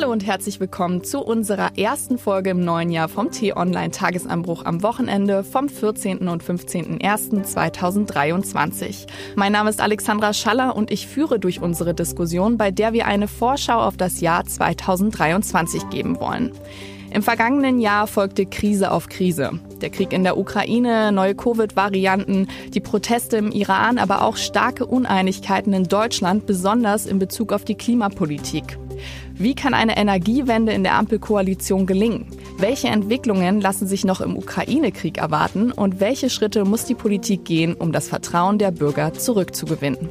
Hallo und herzlich willkommen zu unserer ersten Folge im neuen Jahr vom T-Online Tagesanbruch am Wochenende vom 14. und 15.01.2023. Mein Name ist Alexandra Schaller und ich führe durch unsere Diskussion, bei der wir eine Vorschau auf das Jahr 2023 geben wollen. Im vergangenen Jahr folgte Krise auf Krise. Der Krieg in der Ukraine, neue Covid-Varianten, die Proteste im Iran, aber auch starke Uneinigkeiten in Deutschland, besonders in Bezug auf die Klimapolitik. Wie kann eine Energiewende in der Ampelkoalition gelingen? Welche Entwicklungen lassen sich noch im Ukraine-Krieg erwarten und welche Schritte muss die Politik gehen, um das Vertrauen der Bürger zurückzugewinnen?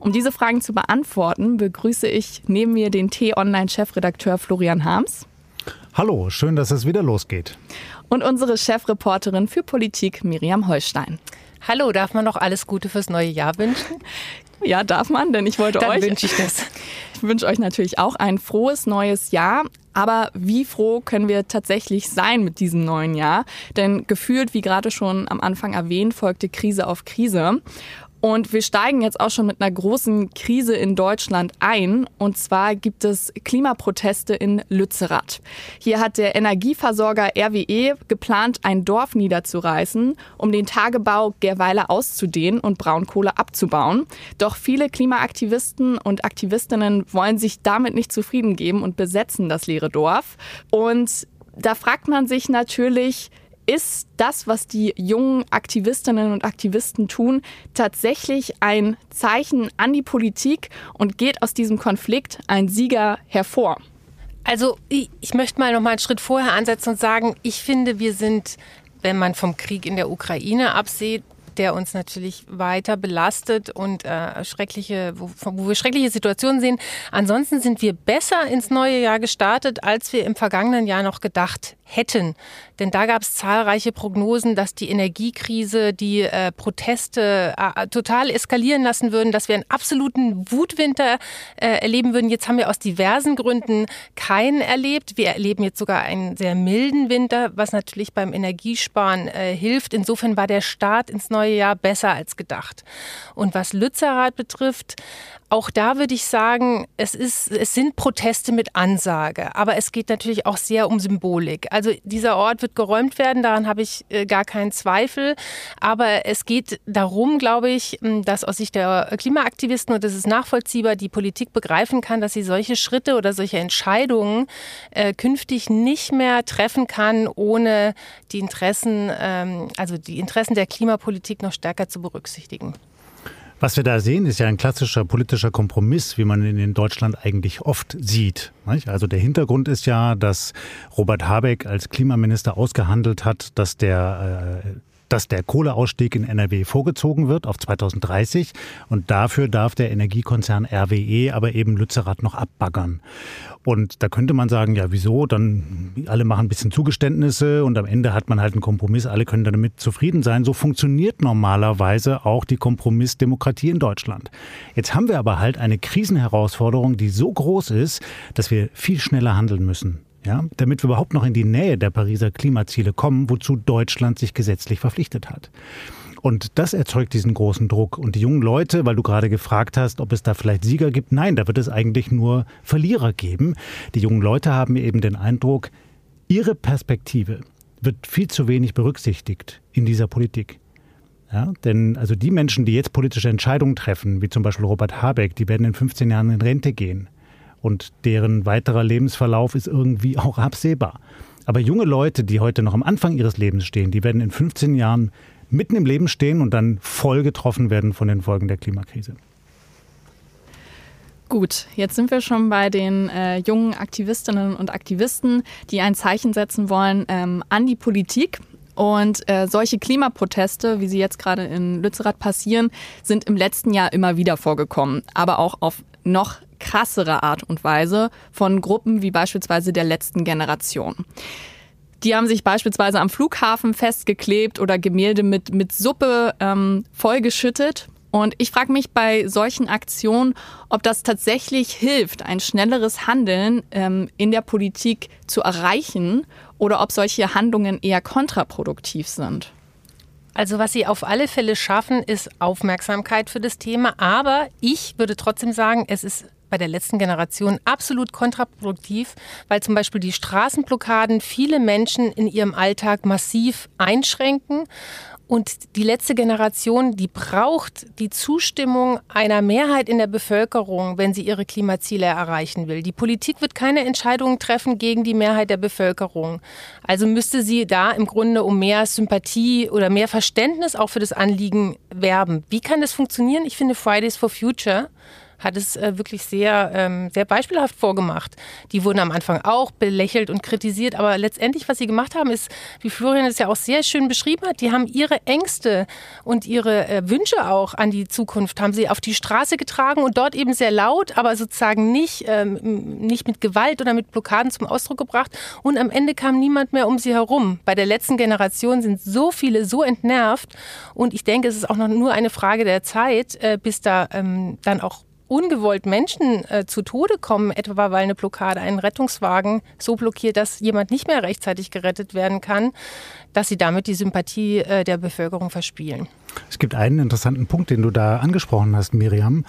Um diese Fragen zu beantworten, begrüße ich neben mir den T-Online-Chefredakteur Florian Harms. Hallo, schön, dass es wieder losgeht. Und unsere Chefreporterin für Politik Miriam Holstein. Hallo, darf man noch alles Gute fürs neue Jahr wünschen? Ja, darf man, denn ich wollte Dann euch. wünsche ich das. Ich wünsche euch natürlich auch ein frohes neues Jahr. Aber wie froh können wir tatsächlich sein mit diesem neuen Jahr? Denn gefühlt, wie gerade schon am Anfang erwähnt, folgte Krise auf Krise. Und wir steigen jetzt auch schon mit einer großen Krise in Deutschland ein. Und zwar gibt es Klimaproteste in Lützerath. Hier hat der Energieversorger RWE geplant, ein Dorf niederzureißen, um den Tagebau Gerweiler auszudehnen und Braunkohle abzubauen. Doch viele Klimaaktivisten und Aktivistinnen wollen sich damit nicht zufrieden geben und besetzen das leere Dorf. Und da fragt man sich natürlich, ist das, was die jungen Aktivistinnen und Aktivisten tun, tatsächlich ein Zeichen an die Politik und geht aus diesem Konflikt ein Sieger hervor? Also ich, möchte mal noch mal einen Schritt vorher ansetzen und sagen, ich finde, wir sind, wenn man vom Krieg in der Ukraine absieht, der uns natürlich weiter belastet und äh, schreckliche, wo, wo wir schreckliche Situationen sehen. Ansonsten sind wir besser ins neue Jahr gestartet, als wir im vergangenen Jahr noch gedacht hätten. Denn da gab es zahlreiche Prognosen, dass die Energiekrise die äh, Proteste äh, total eskalieren lassen würden, dass wir einen absoluten Wutwinter äh, erleben würden. Jetzt haben wir aus diversen Gründen keinen erlebt. Wir erleben jetzt sogar einen sehr milden Winter, was natürlich beim Energiesparen äh, hilft. Insofern war der Start ins neue Jahr besser als gedacht. Und was Lützerath betrifft, auch da würde ich sagen, es, ist, es sind Proteste mit Ansage, aber es geht natürlich auch sehr um Symbolik. Also dieser Ort wird geräumt werden, daran habe ich äh, gar keinen Zweifel. Aber es geht darum, glaube ich, dass aus Sicht der Klimaaktivisten, und das ist nachvollziehbar, die Politik begreifen kann, dass sie solche Schritte oder solche Entscheidungen äh, künftig nicht mehr treffen kann, ohne die Interessen, ähm, also die Interessen der Klimapolitik noch stärker zu berücksichtigen. Was wir da sehen, ist ja ein klassischer politischer Kompromiss, wie man ihn in Deutschland eigentlich oft sieht. Also der Hintergrund ist ja, dass Robert Habeck als Klimaminister ausgehandelt hat, dass der äh, dass der Kohleausstieg in NRW vorgezogen wird auf 2030 und dafür darf der Energiekonzern RWE aber eben Lützerath noch abbaggern. Und da könnte man sagen, ja, wieso? Dann alle machen ein bisschen Zugeständnisse und am Ende hat man halt einen Kompromiss, alle können damit zufrieden sein. So funktioniert normalerweise auch die Kompromissdemokratie in Deutschland. Jetzt haben wir aber halt eine Krisenherausforderung, die so groß ist, dass wir viel schneller handeln müssen ja, damit wir überhaupt noch in die Nähe der Pariser Klimaziele kommen, wozu Deutschland sich gesetzlich verpflichtet hat. Und das erzeugt diesen großen Druck. Und die jungen Leute, weil du gerade gefragt hast, ob es da vielleicht Sieger gibt, nein, da wird es eigentlich nur Verlierer geben. Die jungen Leute haben eben den Eindruck, ihre Perspektive wird viel zu wenig berücksichtigt in dieser Politik. Ja, denn also die Menschen, die jetzt politische Entscheidungen treffen, wie zum Beispiel Robert Habeck, die werden in 15 Jahren in Rente gehen und deren weiterer Lebensverlauf ist irgendwie auch absehbar. Aber junge Leute, die heute noch am Anfang ihres Lebens stehen, die werden in 15 Jahren mitten im Leben stehen und dann voll getroffen werden von den Folgen der Klimakrise. Gut, jetzt sind wir schon bei den äh, jungen Aktivistinnen und Aktivisten, die ein Zeichen setzen wollen ähm, an die Politik. Und äh, solche Klimaproteste, wie sie jetzt gerade in Lützerath passieren, sind im letzten Jahr immer wieder vorgekommen, aber auch auf noch krassere Art und Weise von Gruppen wie beispielsweise der letzten Generation. Die haben sich beispielsweise am Flughafen festgeklebt oder Gemälde mit, mit Suppe ähm, vollgeschüttet. Und ich frage mich bei solchen Aktionen, ob das tatsächlich hilft, ein schnelleres Handeln ähm, in der Politik zu erreichen oder ob solche Handlungen eher kontraproduktiv sind. Also was sie auf alle Fälle schaffen, ist Aufmerksamkeit für das Thema. Aber ich würde trotzdem sagen, es ist bei der letzten Generation absolut kontraproduktiv, weil zum Beispiel die Straßenblockaden viele Menschen in ihrem Alltag massiv einschränken und die letzte Generation, die braucht die Zustimmung einer Mehrheit in der Bevölkerung, wenn sie ihre Klimaziele erreichen will. Die Politik wird keine Entscheidungen treffen gegen die Mehrheit der Bevölkerung. Also müsste sie da im Grunde um mehr Sympathie oder mehr Verständnis auch für das Anliegen werben. Wie kann das funktionieren? Ich finde Fridays for Future hat es äh, wirklich sehr, ähm, sehr beispielhaft vorgemacht. Die wurden am Anfang auch belächelt und kritisiert, aber letztendlich, was sie gemacht haben, ist, wie Florian es ja auch sehr schön beschrieben hat, die haben ihre Ängste und ihre äh, Wünsche auch an die Zukunft, haben sie auf die Straße getragen und dort eben sehr laut, aber sozusagen nicht, ähm, nicht mit Gewalt oder mit Blockaden zum Ausdruck gebracht. Und am Ende kam niemand mehr um sie herum. Bei der letzten Generation sind so viele so entnervt und ich denke, es ist auch noch nur eine Frage der Zeit, äh, bis da ähm, dann auch ungewollt Menschen äh, zu Tode kommen, etwa weil eine Blockade einen Rettungswagen so blockiert, dass jemand nicht mehr rechtzeitig gerettet werden kann, dass sie damit die Sympathie äh, der Bevölkerung verspielen. Es gibt einen interessanten Punkt, den du da angesprochen hast, Miriam.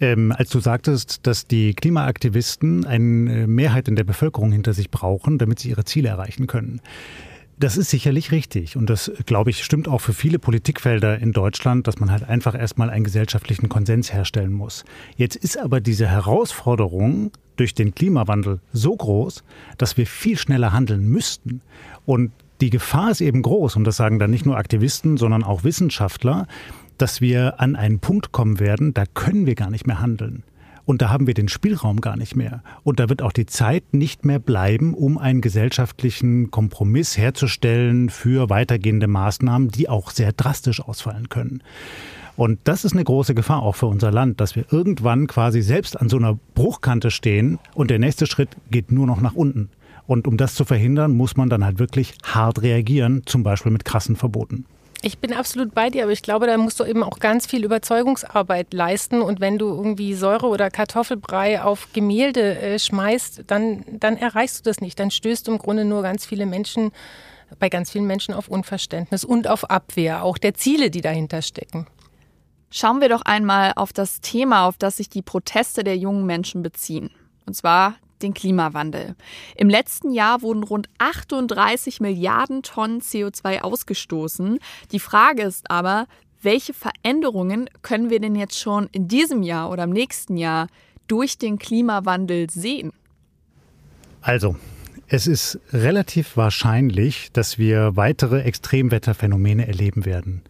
Ähm, als du sagtest, dass die Klimaaktivisten eine Mehrheit in der Bevölkerung hinter sich brauchen, damit sie ihre Ziele erreichen können. Das ist sicherlich richtig. Und das, glaube ich, stimmt auch für viele Politikfelder in Deutschland, dass man halt einfach erstmal einen gesellschaftlichen Konsens herstellen muss. Jetzt ist aber diese Herausforderung durch den Klimawandel so groß, dass wir viel schneller handeln müssten. Und die Gefahr ist eben groß, und das sagen dann nicht nur Aktivisten, sondern auch Wissenschaftler, dass wir an einen Punkt kommen werden, da können wir gar nicht mehr handeln. Und da haben wir den Spielraum gar nicht mehr. Und da wird auch die Zeit nicht mehr bleiben, um einen gesellschaftlichen Kompromiss herzustellen für weitergehende Maßnahmen, die auch sehr drastisch ausfallen können. Und das ist eine große Gefahr auch für unser Land, dass wir irgendwann quasi selbst an so einer Bruchkante stehen und der nächste Schritt geht nur noch nach unten. Und um das zu verhindern, muss man dann halt wirklich hart reagieren, zum Beispiel mit krassen Verboten. Ich bin absolut bei dir, aber ich glaube, da musst du eben auch ganz viel Überzeugungsarbeit leisten. Und wenn du irgendwie Säure oder Kartoffelbrei auf Gemälde äh, schmeißt, dann, dann erreichst du das nicht. Dann stößt du im Grunde nur ganz viele Menschen, bei ganz vielen Menschen auf Unverständnis und auf Abwehr, auch der Ziele, die dahinter stecken. Schauen wir doch einmal auf das Thema, auf das sich die Proteste der jungen Menschen beziehen. Und zwar den Klimawandel. Im letzten Jahr wurden rund 38 Milliarden Tonnen CO2 ausgestoßen. Die Frage ist aber, welche Veränderungen können wir denn jetzt schon in diesem Jahr oder im nächsten Jahr durch den Klimawandel sehen? Also, es ist relativ wahrscheinlich, dass wir weitere Extremwetterphänomene erleben werden.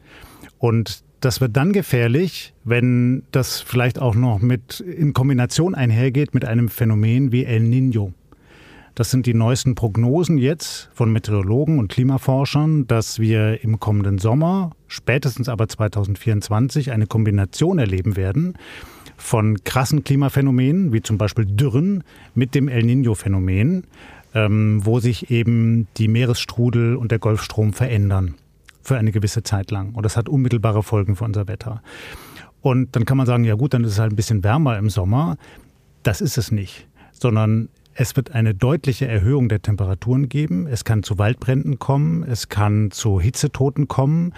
Und das wird dann gefährlich, wenn das vielleicht auch noch mit in Kombination einhergeht mit einem Phänomen wie El Niño. Das sind die neuesten Prognosen jetzt von Meteorologen und Klimaforschern, dass wir im kommenden Sommer, spätestens aber 2024, eine Kombination erleben werden von krassen Klimaphänomenen, wie zum Beispiel Dürren, mit dem El Niño-Phänomen, ähm, wo sich eben die Meeresstrudel und der Golfstrom verändern für eine gewisse Zeit lang. Und das hat unmittelbare Folgen für unser Wetter. Und dann kann man sagen, ja gut, dann ist es halt ein bisschen wärmer im Sommer. Das ist es nicht, sondern es wird eine deutliche Erhöhung der Temperaturen geben. Es kann zu Waldbränden kommen. Es kann zu Hitzetoten kommen.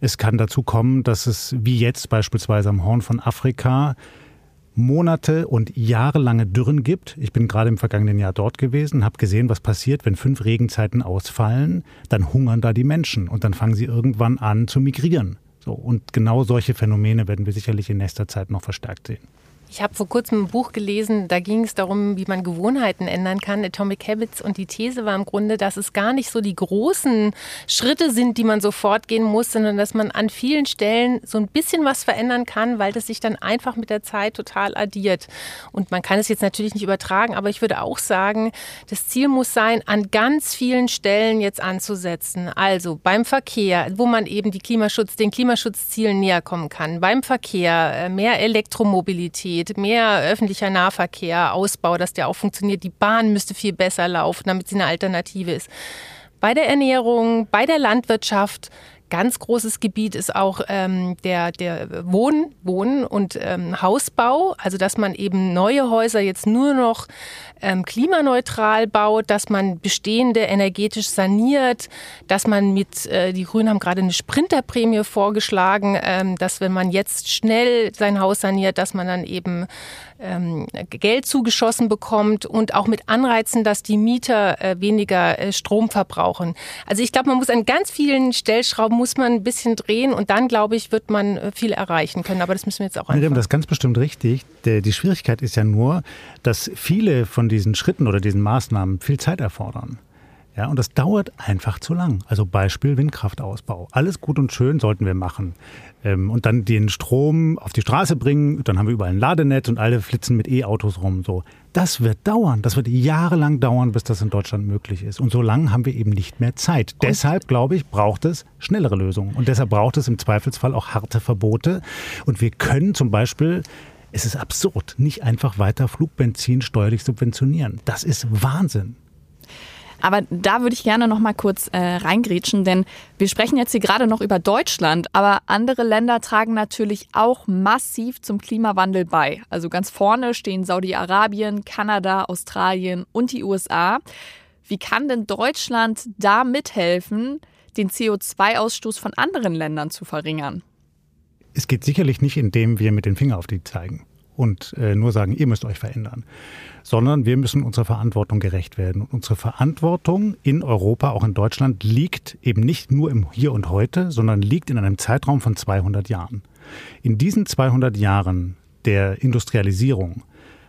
Es kann dazu kommen, dass es wie jetzt beispielsweise am Horn von Afrika Monate und jahrelange Dürren gibt. Ich bin gerade im vergangenen Jahr dort gewesen, habe gesehen, was passiert, wenn fünf Regenzeiten ausfallen. Dann hungern da die Menschen und dann fangen sie irgendwann an zu migrieren. So, und genau solche Phänomene werden wir sicherlich in nächster Zeit noch verstärkt sehen. Ich habe vor kurzem ein Buch gelesen, da ging es darum, wie man Gewohnheiten ändern kann, Atomic Habits. Und die These war im Grunde, dass es gar nicht so die großen Schritte sind, die man sofort gehen muss, sondern dass man an vielen Stellen so ein bisschen was verändern kann, weil das sich dann einfach mit der Zeit total addiert. Und man kann es jetzt natürlich nicht übertragen, aber ich würde auch sagen, das Ziel muss sein, an ganz vielen Stellen jetzt anzusetzen. Also beim Verkehr, wo man eben die Klimaschutz, den Klimaschutzzielen näher kommen kann. Beim Verkehr, äh, mehr Elektromobilität geht, mehr öffentlicher Nahverkehr, Ausbau, dass der auch funktioniert. Die Bahn müsste viel besser laufen, damit sie eine Alternative ist. Bei der Ernährung, bei der Landwirtschaft ganz großes Gebiet ist auch ähm, der, der Wohn, Wohn und ähm, Hausbau. Also dass man eben neue Häuser jetzt nur noch ähm, klimaneutral baut, dass man bestehende energetisch saniert, dass man mit, äh, die Grünen haben gerade eine Sprinterprämie vorgeschlagen, ähm, dass wenn man jetzt schnell sein Haus saniert, dass man dann eben ähm, Geld zugeschossen bekommt und auch mit Anreizen, dass die Mieter äh, weniger äh, Strom verbrauchen. Also ich glaube, man muss an ganz vielen Stellschrauben muss man ein bisschen drehen und dann, glaube ich, wird man äh, viel erreichen können. Aber das müssen wir jetzt auch einfach. Das ist ganz bestimmt richtig. Die Schwierigkeit ist ja nur, dass viele von diesen Schritten oder diesen Maßnahmen viel Zeit erfordern. Ja, und das dauert einfach zu lang. Also Beispiel Windkraftausbau. Alles gut und schön sollten wir machen. Ähm, und dann den Strom auf die Straße bringen, dann haben wir überall ein Ladenetz und alle flitzen mit E-Autos rum. So, das wird dauern. Das wird jahrelang dauern, bis das in Deutschland möglich ist. Und so lange haben wir eben nicht mehr Zeit. Und deshalb, glaube ich, braucht es schnellere Lösungen. Und deshalb braucht es im Zweifelsfall auch harte Verbote. Und wir können zum Beispiel es ist absurd, nicht einfach weiter Flugbenzin steuerlich subventionieren. Das ist Wahnsinn. Aber da würde ich gerne noch mal kurz äh, reingrätschen, denn wir sprechen jetzt hier gerade noch über Deutschland, aber andere Länder tragen natürlich auch massiv zum Klimawandel bei. Also ganz vorne stehen Saudi-Arabien, Kanada, Australien und die USA. Wie kann denn Deutschland da mithelfen, den CO2-Ausstoß von anderen Ländern zu verringern? Es geht sicherlich nicht, indem wir mit dem Finger auf die zeigen und äh, nur sagen, ihr müsst euch verändern, sondern wir müssen unserer Verantwortung gerecht werden. Und unsere Verantwortung in Europa, auch in Deutschland, liegt eben nicht nur im Hier und Heute, sondern liegt in einem Zeitraum von 200 Jahren. In diesen 200 Jahren der Industrialisierung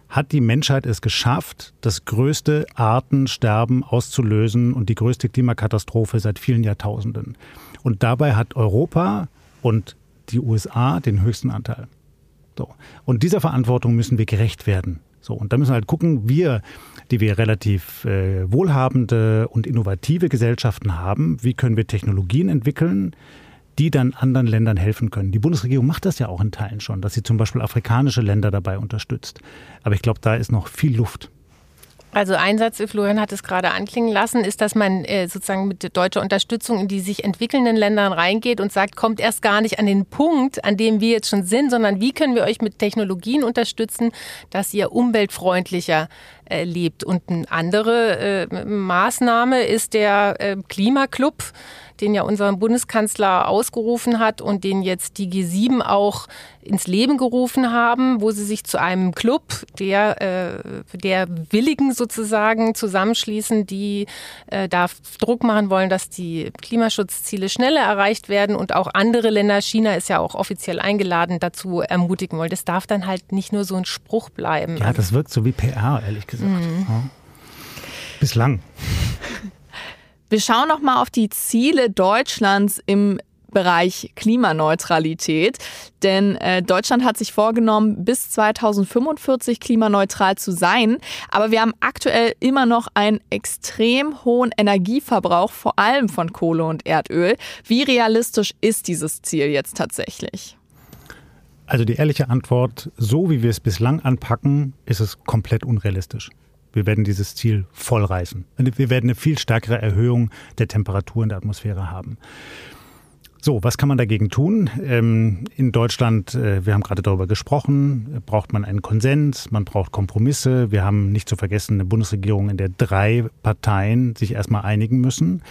hat die Menschheit es geschafft, das größte Artensterben auszulösen und die größte Klimakatastrophe seit vielen Jahrtausenden. Und dabei hat Europa und die USA den höchsten Anteil. So. Und dieser Verantwortung müssen wir gerecht werden. So, und da müssen wir halt gucken, wir, die wir relativ äh, wohlhabende und innovative Gesellschaften haben, wie können wir Technologien entwickeln, die dann anderen Ländern helfen können. Die Bundesregierung macht das ja auch in Teilen schon, dass sie zum Beispiel afrikanische Länder dabei unterstützt. Aber ich glaube, da ist noch viel Luft. Also ein Satz, Florian hat es gerade anklingen lassen, ist, dass man äh, sozusagen mit deutscher Unterstützung in die sich entwickelnden Ländern reingeht und sagt, kommt erst gar nicht an den Punkt, an dem wir jetzt schon sind, sondern wie können wir euch mit Technologien unterstützen, dass ihr umweltfreundlicher äh, lebt. Und eine andere äh, Maßnahme ist der äh, Klimaclub den ja unser Bundeskanzler ausgerufen hat und den jetzt die G7 auch ins Leben gerufen haben, wo sie sich zu einem Club der, äh, der Willigen sozusagen zusammenschließen, die äh, da Druck machen wollen, dass die Klimaschutzziele schneller erreicht werden und auch andere Länder, China ist ja auch offiziell eingeladen, dazu ermutigen wollen. Das darf dann halt nicht nur so ein Spruch bleiben. Ja, das wirkt so wie PR, ehrlich gesagt. Mhm. Ja. Bislang. Wir schauen noch mal auf die Ziele Deutschlands im Bereich Klimaneutralität. Denn äh, Deutschland hat sich vorgenommen, bis 2045 klimaneutral zu sein. Aber wir haben aktuell immer noch einen extrem hohen Energieverbrauch, vor allem von Kohle und Erdöl. Wie realistisch ist dieses Ziel jetzt tatsächlich? Also die ehrliche Antwort, so wie wir es bislang anpacken, ist es komplett unrealistisch. Wir werden dieses Ziel voll reißen. Wir werden eine viel stärkere Erhöhung der Temperatur in der Atmosphäre haben. So, was kann man dagegen tun? Ähm, in Deutschland, äh, wir haben gerade darüber gesprochen, braucht man einen Konsens, man braucht Kompromisse. Wir haben nicht zu vergessen eine Bundesregierung, in der drei Parteien sich erstmal einigen müssen.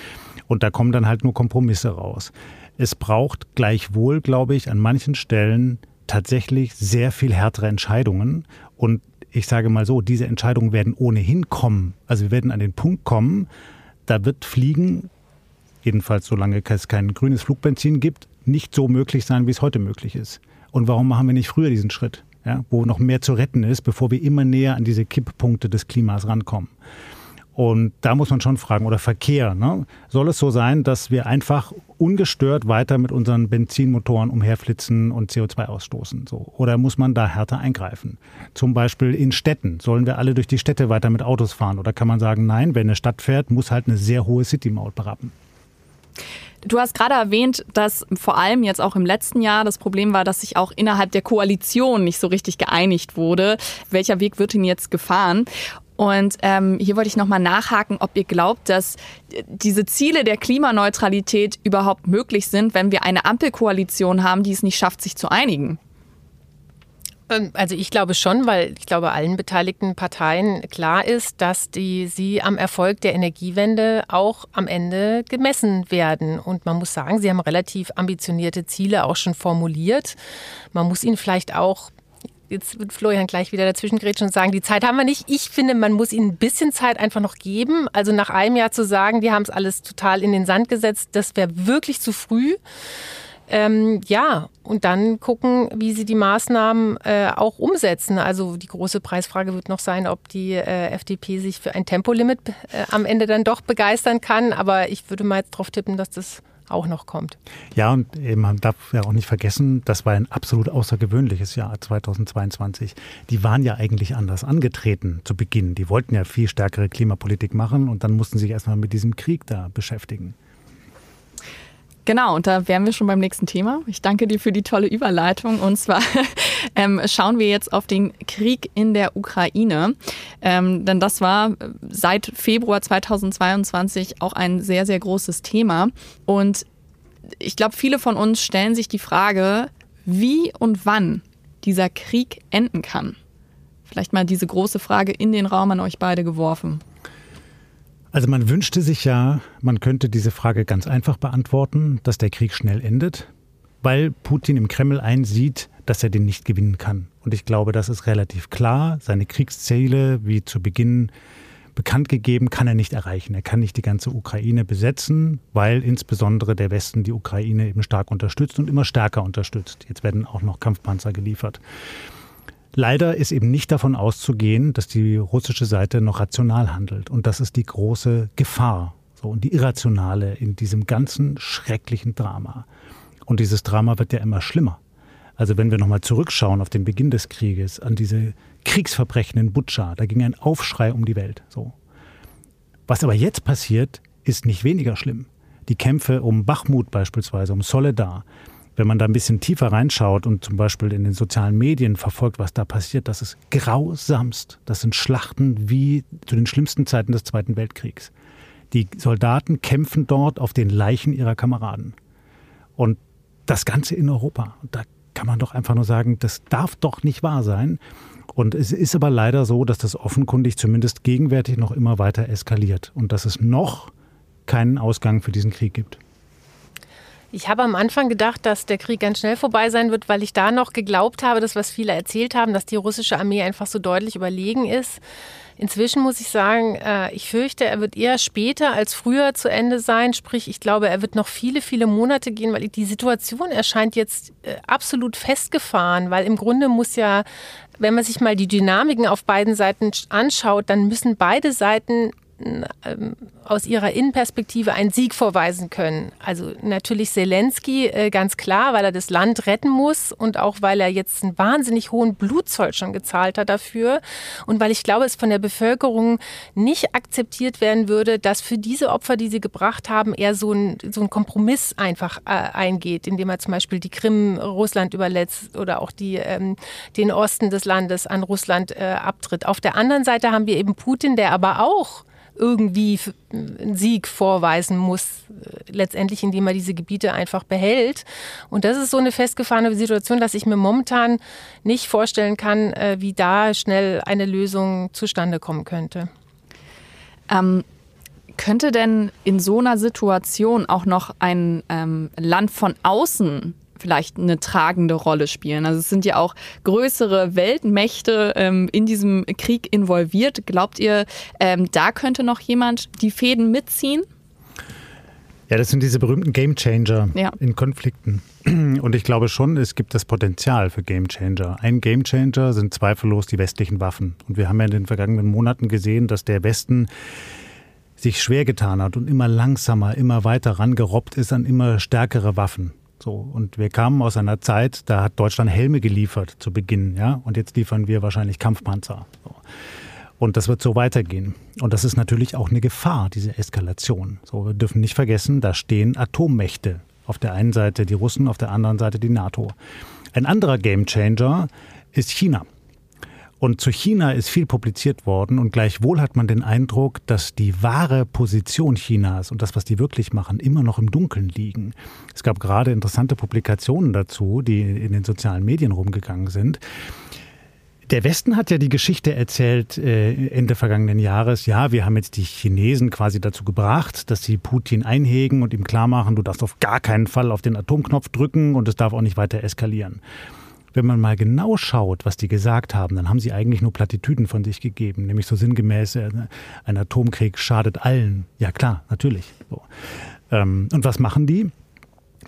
Und da kommen dann halt nur Kompromisse raus. Es braucht gleichwohl, glaube ich, an manchen Stellen tatsächlich sehr viel härtere Entscheidungen. Und ich sage mal so, diese Entscheidungen werden ohnehin kommen. Also wir werden an den Punkt kommen, da wird Fliegen, jedenfalls solange es kein grünes Flugbenzin gibt, nicht so möglich sein, wie es heute möglich ist. Und warum machen wir nicht früher diesen Schritt, ja, wo noch mehr zu retten ist, bevor wir immer näher an diese Kipppunkte des Klimas rankommen? Und da muss man schon fragen, oder Verkehr, ne? soll es so sein, dass wir einfach ungestört weiter mit unseren Benzinmotoren umherflitzen und CO2 ausstoßen? So. Oder muss man da härter eingreifen? Zum Beispiel in Städten. Sollen wir alle durch die Städte weiter mit Autos fahren? Oder kann man sagen, nein, wer eine Stadt fährt, muss halt eine sehr hohe City-Maut berappen? Du hast gerade erwähnt, dass vor allem jetzt auch im letzten Jahr das Problem war, dass sich auch innerhalb der Koalition nicht so richtig geeinigt wurde. Welcher Weg wird denn jetzt gefahren? Und ähm, hier wollte ich nochmal nachhaken, ob ihr glaubt, dass diese Ziele der Klimaneutralität überhaupt möglich sind, wenn wir eine Ampelkoalition haben, die es nicht schafft, sich zu einigen. Ähm, also ich glaube schon, weil ich glaube, allen beteiligten Parteien klar ist, dass die, sie am Erfolg der Energiewende auch am Ende gemessen werden. Und man muss sagen, sie haben relativ ambitionierte Ziele auch schon formuliert. Man muss ihnen vielleicht auch Jetzt wird Florian gleich wieder dazwischen und sagen, die Zeit haben wir nicht. Ich finde, man muss ihnen ein bisschen Zeit einfach noch geben. Also nach einem Jahr zu sagen, die haben es alles total in den Sand gesetzt, das wäre wirklich zu früh. Ähm, ja, und dann gucken, wie sie die Maßnahmen äh, auch umsetzen. Also die große Preisfrage wird noch sein, ob die äh, FDP sich für ein Tempolimit äh, am Ende dann doch begeistern kann. Aber ich würde mal jetzt darauf tippen, dass das auch noch kommt. Ja, und man darf ja auch nicht vergessen, das war ein absolut außergewöhnliches Jahr 2022. Die waren ja eigentlich anders angetreten zu Beginn. Die wollten ja viel stärkere Klimapolitik machen und dann mussten sie sich erstmal mit diesem Krieg da beschäftigen. Genau, und da wären wir schon beim nächsten Thema. Ich danke dir für die tolle Überleitung. Und zwar ähm, schauen wir jetzt auf den Krieg in der Ukraine. Ähm, denn das war seit Februar 2022 auch ein sehr, sehr großes Thema. Und ich glaube, viele von uns stellen sich die Frage, wie und wann dieser Krieg enden kann. Vielleicht mal diese große Frage in den Raum an euch beide geworfen. Also man wünschte sich ja, man könnte diese Frage ganz einfach beantworten, dass der Krieg schnell endet, weil Putin im Kreml einsieht, dass er den nicht gewinnen kann. Und ich glaube, das ist relativ klar. Seine Kriegsziele, wie zu Beginn bekannt gegeben, kann er nicht erreichen. Er kann nicht die ganze Ukraine besetzen, weil insbesondere der Westen die Ukraine eben stark unterstützt und immer stärker unterstützt. Jetzt werden auch noch Kampfpanzer geliefert. Leider ist eben nicht davon auszugehen, dass die russische Seite noch rational handelt. Und das ist die große Gefahr so, und die Irrationale in diesem ganzen schrecklichen Drama. Und dieses Drama wird ja immer schlimmer. Also wenn wir nochmal zurückschauen auf den Beginn des Krieges, an diese Kriegsverbrechen in Butscha, da ging ein Aufschrei um die Welt. So. Was aber jetzt passiert, ist nicht weniger schlimm. Die Kämpfe um Bachmut beispielsweise, um Soledar, wenn man da ein bisschen tiefer reinschaut und zum Beispiel in den sozialen Medien verfolgt, was da passiert, das ist grausamst. Das sind Schlachten wie zu den schlimmsten Zeiten des Zweiten Weltkriegs. Die Soldaten kämpfen dort auf den Leichen ihrer Kameraden. Und das Ganze in Europa. Da kann man doch einfach nur sagen, das darf doch nicht wahr sein. Und es ist aber leider so, dass das offenkundig zumindest gegenwärtig noch immer weiter eskaliert und dass es noch keinen Ausgang für diesen Krieg gibt. Ich habe am Anfang gedacht, dass der Krieg ganz schnell vorbei sein wird, weil ich da noch geglaubt habe, das, was viele erzählt haben, dass die russische Armee einfach so deutlich überlegen ist. Inzwischen muss ich sagen, äh, ich fürchte, er wird eher später als früher zu Ende sein. Sprich, ich glaube, er wird noch viele, viele Monate gehen, weil die Situation erscheint jetzt äh, absolut festgefahren, weil im Grunde muss ja, wenn man sich mal die Dynamiken auf beiden Seiten anschaut, dann müssen beide Seiten aus ihrer Innenperspektive einen Sieg vorweisen können. Also natürlich Zelensky äh, ganz klar, weil er das Land retten muss und auch weil er jetzt einen wahnsinnig hohen Blutzoll schon gezahlt hat dafür und weil ich glaube, es von der Bevölkerung nicht akzeptiert werden würde, dass für diese Opfer, die sie gebracht haben, er so ein, so ein Kompromiss einfach äh, eingeht, indem er zum Beispiel die Krim Russland überlässt oder auch die, ähm, den Osten des Landes an Russland äh, abtritt. Auf der anderen Seite haben wir eben Putin, der aber auch irgendwie einen Sieg vorweisen muss, letztendlich indem er diese Gebiete einfach behält. Und das ist so eine festgefahrene Situation, dass ich mir momentan nicht vorstellen kann, äh, wie da schnell eine Lösung zustande kommen könnte. Ähm, könnte denn in so einer Situation auch noch ein ähm, Land von außen vielleicht eine tragende Rolle spielen. Also es sind ja auch größere Weltmächte ähm, in diesem Krieg involviert. Glaubt ihr, ähm, da könnte noch jemand die Fäden mitziehen? Ja, das sind diese berühmten Gamechanger ja. in Konflikten. Und ich glaube schon, es gibt das Potenzial für Gamechanger. Ein Gamechanger sind zweifellos die westlichen Waffen. Und wir haben ja in den vergangenen Monaten gesehen, dass der Westen sich schwer getan hat und immer langsamer, immer weiter rangerobbt ist an immer stärkere Waffen. So, und wir kamen aus einer Zeit, da hat Deutschland Helme geliefert zu Beginn, ja, und jetzt liefern wir wahrscheinlich Kampfpanzer. So. Und das wird so weitergehen. Und das ist natürlich auch eine Gefahr, diese Eskalation. So, wir dürfen nicht vergessen, da stehen Atommächte. Auf der einen Seite die Russen, auf der anderen Seite die NATO. Ein anderer Gamechanger ist China. Und zu China ist viel publiziert worden und gleichwohl hat man den Eindruck, dass die wahre Position Chinas und das, was die wirklich machen, immer noch im Dunkeln liegen. Es gab gerade interessante Publikationen dazu, die in den sozialen Medien rumgegangen sind. Der Westen hat ja die Geschichte erzählt äh, Ende vergangenen Jahres. Ja, wir haben jetzt die Chinesen quasi dazu gebracht, dass sie Putin einhegen und ihm klar machen, du darfst auf gar keinen Fall auf den Atomknopf drücken und es darf auch nicht weiter eskalieren. Wenn man mal genau schaut, was die gesagt haben, dann haben sie eigentlich nur Plattitüden von sich gegeben, nämlich so sinngemäß, äh, ein Atomkrieg schadet allen. Ja klar, natürlich. So. Ähm, und was machen die?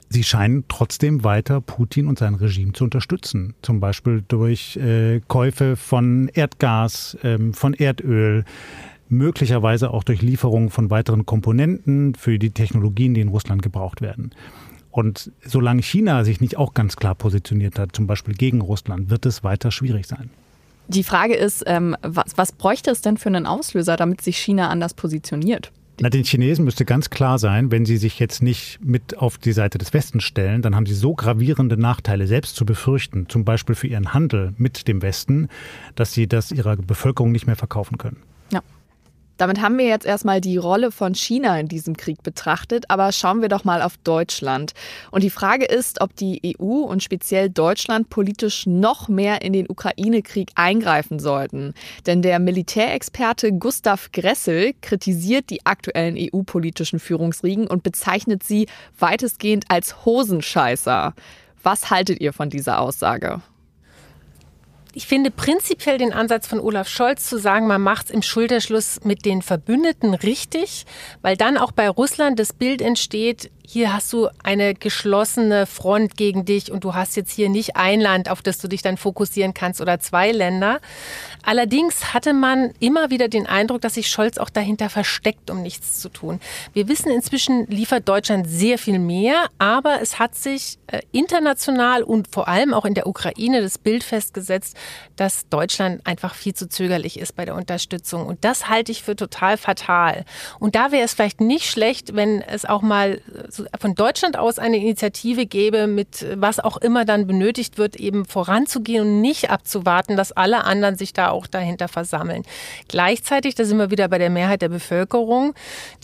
Sie scheinen trotzdem weiter Putin und sein Regime zu unterstützen. Zum Beispiel durch äh, Käufe von Erdgas, ähm, von Erdöl, möglicherweise auch durch Lieferungen von weiteren Komponenten für die Technologien, die in Russland gebraucht werden. Und solange China sich nicht auch ganz klar positioniert hat, zum Beispiel gegen Russland, wird es weiter schwierig sein. Die Frage ist, ähm, was, was bräuchte es denn für einen Auslöser, damit sich China anders positioniert? Na, den Chinesen müsste ganz klar sein, wenn sie sich jetzt nicht mit auf die Seite des Westens stellen, dann haben sie so gravierende Nachteile selbst zu befürchten, zum Beispiel für ihren Handel mit dem Westen, dass sie das ihrer Bevölkerung nicht mehr verkaufen können. Damit haben wir jetzt erstmal die Rolle von China in diesem Krieg betrachtet, aber schauen wir doch mal auf Deutschland. Und die Frage ist, ob die EU und speziell Deutschland politisch noch mehr in den Ukraine-Krieg eingreifen sollten. Denn der Militärexperte Gustav Gressel kritisiert die aktuellen EU-politischen Führungsriegen und bezeichnet sie weitestgehend als Hosenscheißer. Was haltet ihr von dieser Aussage? Ich finde prinzipiell den Ansatz von Olaf Scholz zu sagen, man macht es im Schulterschluss mit den Verbündeten richtig, weil dann auch bei Russland das Bild entsteht, hier hast du eine geschlossene Front gegen dich und du hast jetzt hier nicht ein Land, auf das du dich dann fokussieren kannst oder zwei Länder. Allerdings hatte man immer wieder den Eindruck, dass sich Scholz auch dahinter versteckt, um nichts zu tun. Wir wissen inzwischen liefert Deutschland sehr viel mehr, aber es hat sich äh, international und vor allem auch in der Ukraine das Bild festgesetzt, dass Deutschland einfach viel zu zögerlich ist bei der Unterstützung. Und das halte ich für total fatal. Und da wäre es vielleicht nicht schlecht, wenn es auch mal äh, von Deutschland aus eine Initiative gäbe, mit was auch immer dann benötigt wird, eben voranzugehen und nicht abzuwarten, dass alle anderen sich da auch dahinter versammeln. Gleichzeitig, da sind wir wieder bei der Mehrheit der Bevölkerung.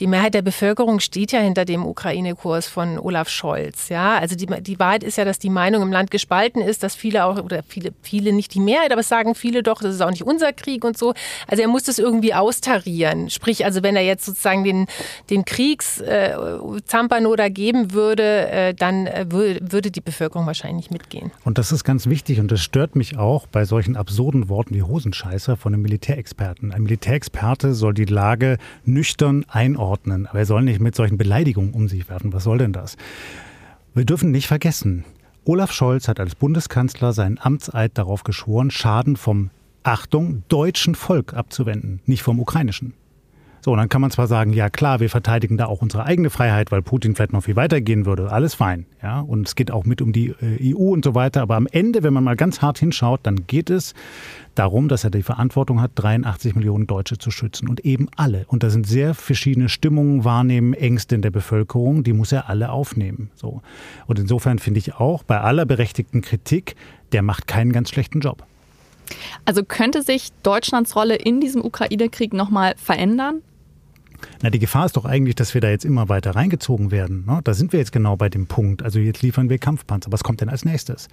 Die Mehrheit der Bevölkerung steht ja hinter dem Ukraine-Kurs von Olaf Scholz. Ja, also die, die Wahrheit ist ja, dass die Meinung im Land gespalten ist, dass viele auch, oder viele, viele nicht die Mehrheit, aber es sagen viele doch, das ist auch nicht unser Krieg und so. Also er muss das irgendwie austarieren. Sprich, also wenn er jetzt sozusagen den, den Kriegs äh, Zampano da geben würde, äh, dann äh, würde die Bevölkerung wahrscheinlich mitgehen. Und das ist ganz wichtig und das stört mich auch bei solchen absurden Worten wie Hosenscheißer von einem Militärexperten. Ein Militärexperte soll die Lage nüchtern einordnen, aber er soll nicht mit solchen Beleidigungen um sich werfen. Was soll denn das? Wir dürfen nicht vergessen, Olaf Scholz hat als Bundeskanzler seinen Amtseid darauf geschworen, Schaden vom Achtung, deutschen Volk abzuwenden, nicht vom ukrainischen. So, und dann kann man zwar sagen, ja klar, wir verteidigen da auch unsere eigene Freiheit, weil Putin vielleicht noch viel weiter gehen würde. Alles fein. Ja, und es geht auch mit um die äh, EU und so weiter. Aber am Ende, wenn man mal ganz hart hinschaut, dann geht es darum, dass er die Verantwortung hat, 83 Millionen Deutsche zu schützen und eben alle. Und da sind sehr verschiedene Stimmungen, Wahrnehmen, Ängste in der Bevölkerung, die muss er alle aufnehmen. So. Und insofern finde ich auch, bei aller berechtigten Kritik, der macht keinen ganz schlechten Job. Also könnte sich Deutschlands Rolle in diesem Ukraine-Krieg nochmal verändern? Na, die Gefahr ist doch eigentlich, dass wir da jetzt immer weiter reingezogen werden. Ne? Da sind wir jetzt genau bei dem Punkt. Also jetzt liefern wir Kampfpanzer. Was kommt denn als nächstes?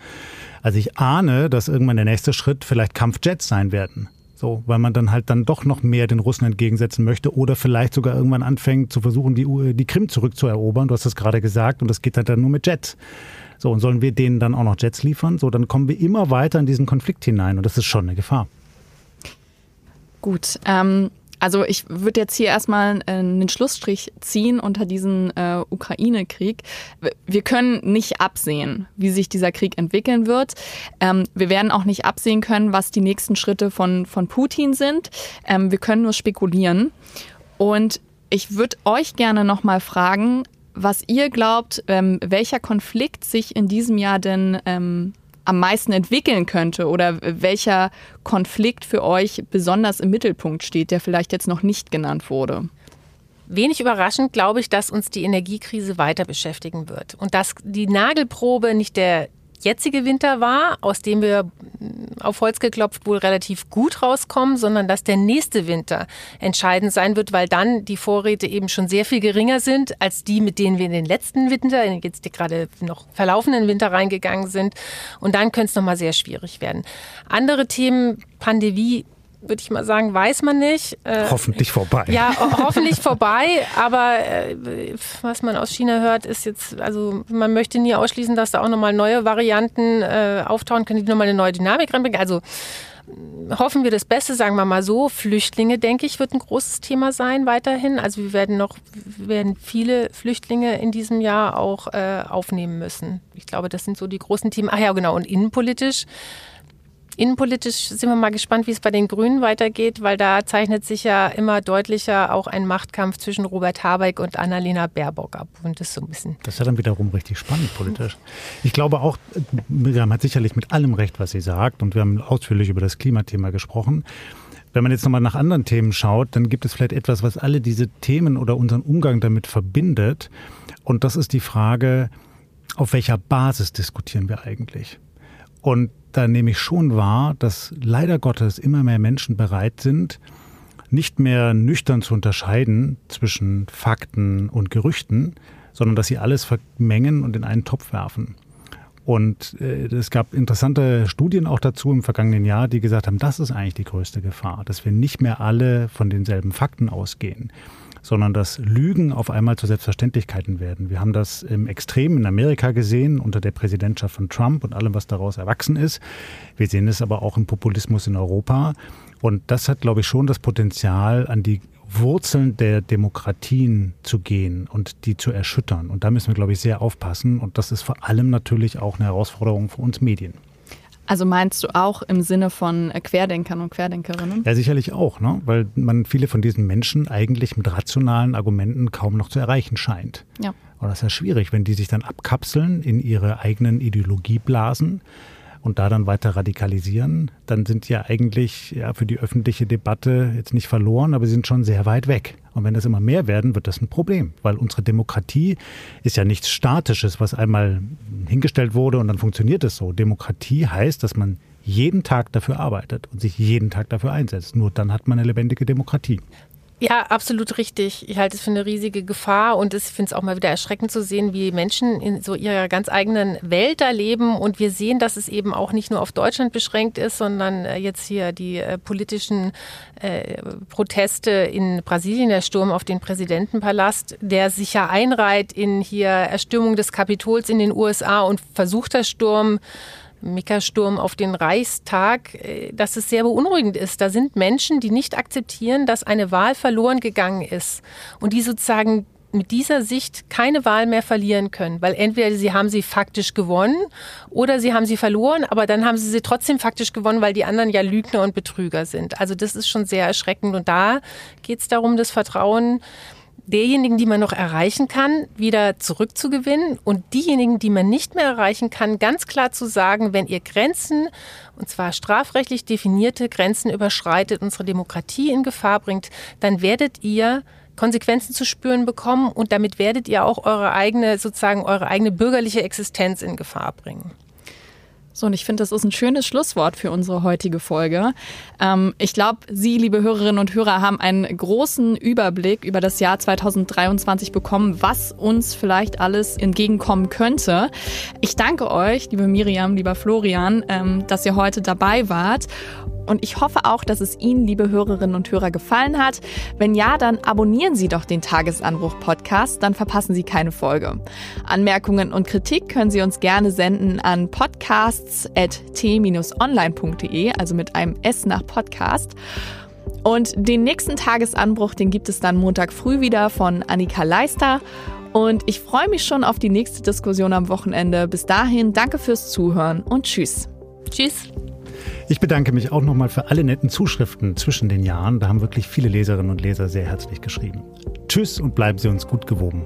Also ich ahne, dass irgendwann der nächste Schritt vielleicht Kampfjets sein werden. So, weil man dann halt dann doch noch mehr den Russen entgegensetzen möchte oder vielleicht sogar irgendwann anfängt zu versuchen, die, die Krim zurückzuerobern. Du hast das gerade gesagt und das geht halt dann nur mit Jets. So, und sollen wir denen dann auch noch Jets liefern? So, dann kommen wir immer weiter in diesen Konflikt hinein und das ist schon eine Gefahr. Gut, ähm, also ich würde jetzt hier erstmal äh, einen Schlussstrich ziehen unter diesen äh, Ukraine-Krieg. Wir können nicht absehen, wie sich dieser Krieg entwickeln wird. Ähm, wir werden auch nicht absehen können, was die nächsten Schritte von, von Putin sind. Ähm, wir können nur spekulieren. Und ich würde euch gerne nochmal fragen, was ihr glaubt, ähm, welcher Konflikt sich in diesem Jahr denn ähm, am meisten entwickeln könnte oder welcher Konflikt für euch besonders im Mittelpunkt steht, der vielleicht jetzt noch nicht genannt wurde? Wenig überraschend glaube ich, dass uns die Energiekrise weiter beschäftigen wird und dass die Nagelprobe nicht der jetzige Winter war, aus dem wir auf Holz geklopft wohl relativ gut rauskommen, sondern dass der nächste Winter entscheidend sein wird, weil dann die Vorräte eben schon sehr viel geringer sind als die, mit denen wir in den letzten Winter, in jetzt gerade noch verlaufenden Winter reingegangen sind. Und dann könnte es nochmal sehr schwierig werden. Andere Themen, Pandemie, würde ich mal sagen, weiß man nicht. Äh, hoffentlich vorbei. Ja, hoffentlich vorbei. Aber äh, was man aus China hört, ist jetzt, also man möchte nie ausschließen, dass da auch nochmal neue Varianten äh, auftauchen können, die nochmal eine neue Dynamik reinbringen. Also hoffen wir das Beste, sagen wir mal so. Flüchtlinge, denke ich, wird ein großes Thema sein weiterhin. Also wir werden noch, werden viele Flüchtlinge in diesem Jahr auch äh, aufnehmen müssen. Ich glaube, das sind so die großen Themen. Ach ja, genau. Und innenpolitisch Innenpolitisch sind wir mal gespannt, wie es bei den Grünen weitergeht, weil da zeichnet sich ja immer deutlicher auch ein Machtkampf zwischen Robert Habeck und Annalena Baerbock ab. Und das so ein bisschen. Das ist ja dann wiederum richtig spannend politisch. Ich glaube auch, Miriam hat sicherlich mit allem recht, was sie sagt. Und wir haben ausführlich über das Klimathema gesprochen. Wenn man jetzt nochmal nach anderen Themen schaut, dann gibt es vielleicht etwas, was alle diese Themen oder unseren Umgang damit verbindet. Und das ist die Frage, auf welcher Basis diskutieren wir eigentlich? Und da nehme ich schon wahr, dass leider Gottes immer mehr Menschen bereit sind, nicht mehr nüchtern zu unterscheiden zwischen Fakten und Gerüchten, sondern dass sie alles vermengen und in einen Topf werfen. Und äh, es gab interessante Studien auch dazu im vergangenen Jahr, die gesagt haben, das ist eigentlich die größte Gefahr, dass wir nicht mehr alle von denselben Fakten ausgehen sondern dass Lügen auf einmal zu Selbstverständlichkeiten werden. Wir haben das im Extrem in Amerika gesehen unter der Präsidentschaft von Trump und allem, was daraus erwachsen ist. Wir sehen es aber auch im Populismus in Europa. Und das hat, glaube ich, schon das Potenzial, an die Wurzeln der Demokratien zu gehen und die zu erschüttern. Und da müssen wir, glaube ich, sehr aufpassen. Und das ist vor allem natürlich auch eine Herausforderung für uns Medien. Also meinst du auch im Sinne von Querdenkern und Querdenkerinnen? Ja, sicherlich auch, ne? weil man viele von diesen Menschen eigentlich mit rationalen Argumenten kaum noch zu erreichen scheint. Ja. Und das ist ja schwierig, wenn die sich dann abkapseln in ihre eigenen Ideologieblasen und da dann weiter radikalisieren, dann sind ja eigentlich ja, für die öffentliche Debatte jetzt nicht verloren, aber sie sind schon sehr weit weg. Und wenn das immer mehr werden, wird das ein Problem, weil unsere Demokratie ist ja nichts Statisches, was einmal hingestellt wurde und dann funktioniert es so. Demokratie heißt, dass man jeden Tag dafür arbeitet und sich jeden Tag dafür einsetzt. Nur dann hat man eine lebendige Demokratie. Ja, absolut richtig. Ich halte es für eine riesige Gefahr und ich finde es auch mal wieder erschreckend zu sehen, wie Menschen in so ihrer ganz eigenen Welt da leben. Und wir sehen, dass es eben auch nicht nur auf Deutschland beschränkt ist, sondern äh, jetzt hier die äh, politischen äh, Proteste in Brasilien, der Sturm auf den Präsidentenpalast, der sich ja einreiht in hier Erstürmung des Kapitols in den USA und versuchter Sturm Mika-Sturm auf den Reichstag, äh, dass es sehr beunruhigend ist. Da sind Menschen, die nicht akzeptieren, dass eine Wahl verloren gegangen ist und die sozusagen mit dieser Sicht keine Wahl mehr verlieren können, weil entweder sie haben sie faktisch gewonnen oder sie haben sie verloren, aber dann haben sie sie trotzdem faktisch gewonnen, weil die anderen ja Lügner und Betrüger sind. Also das ist schon sehr erschreckend und da geht es darum, das Vertrauen derjenigen, die man noch erreichen kann, wieder zurückzugewinnen und diejenigen, die man nicht mehr erreichen kann, ganz klar zu sagen, wenn ihr Grenzen, und zwar strafrechtlich definierte Grenzen überschreitet, unsere Demokratie in Gefahr bringt, dann werdet ihr Konsequenzen zu spüren bekommen und damit werdet ihr auch eure eigene, sozusagen eure eigene bürgerliche Existenz in Gefahr bringen. So, und ich finde, das ist ein schönes Schlusswort für unsere heutige Folge. Ähm, ich glaube, Sie, liebe Hörerinnen und Hörer, haben einen großen Überblick über das Jahr 2023 bekommen, was uns vielleicht alles entgegenkommen könnte. Ich danke euch, liebe Miriam, lieber Florian, ähm, dass ihr heute dabei wart. Und ich hoffe auch, dass es Ihnen, liebe Hörerinnen und Hörer, gefallen hat. Wenn ja, dann abonnieren Sie doch den Tagesanbruch-Podcast, dann verpassen Sie keine Folge. Anmerkungen und Kritik können Sie uns gerne senden an podcasts.t-online.de, also mit einem S nach Podcast. Und den nächsten Tagesanbruch, den gibt es dann Montag früh wieder von Annika Leister. Und ich freue mich schon auf die nächste Diskussion am Wochenende. Bis dahin, danke fürs Zuhören und tschüss. Tschüss. Ich bedanke mich auch nochmal für alle netten Zuschriften zwischen den Jahren. Da haben wirklich viele Leserinnen und Leser sehr herzlich geschrieben. Tschüss und bleiben Sie uns gut gewogen.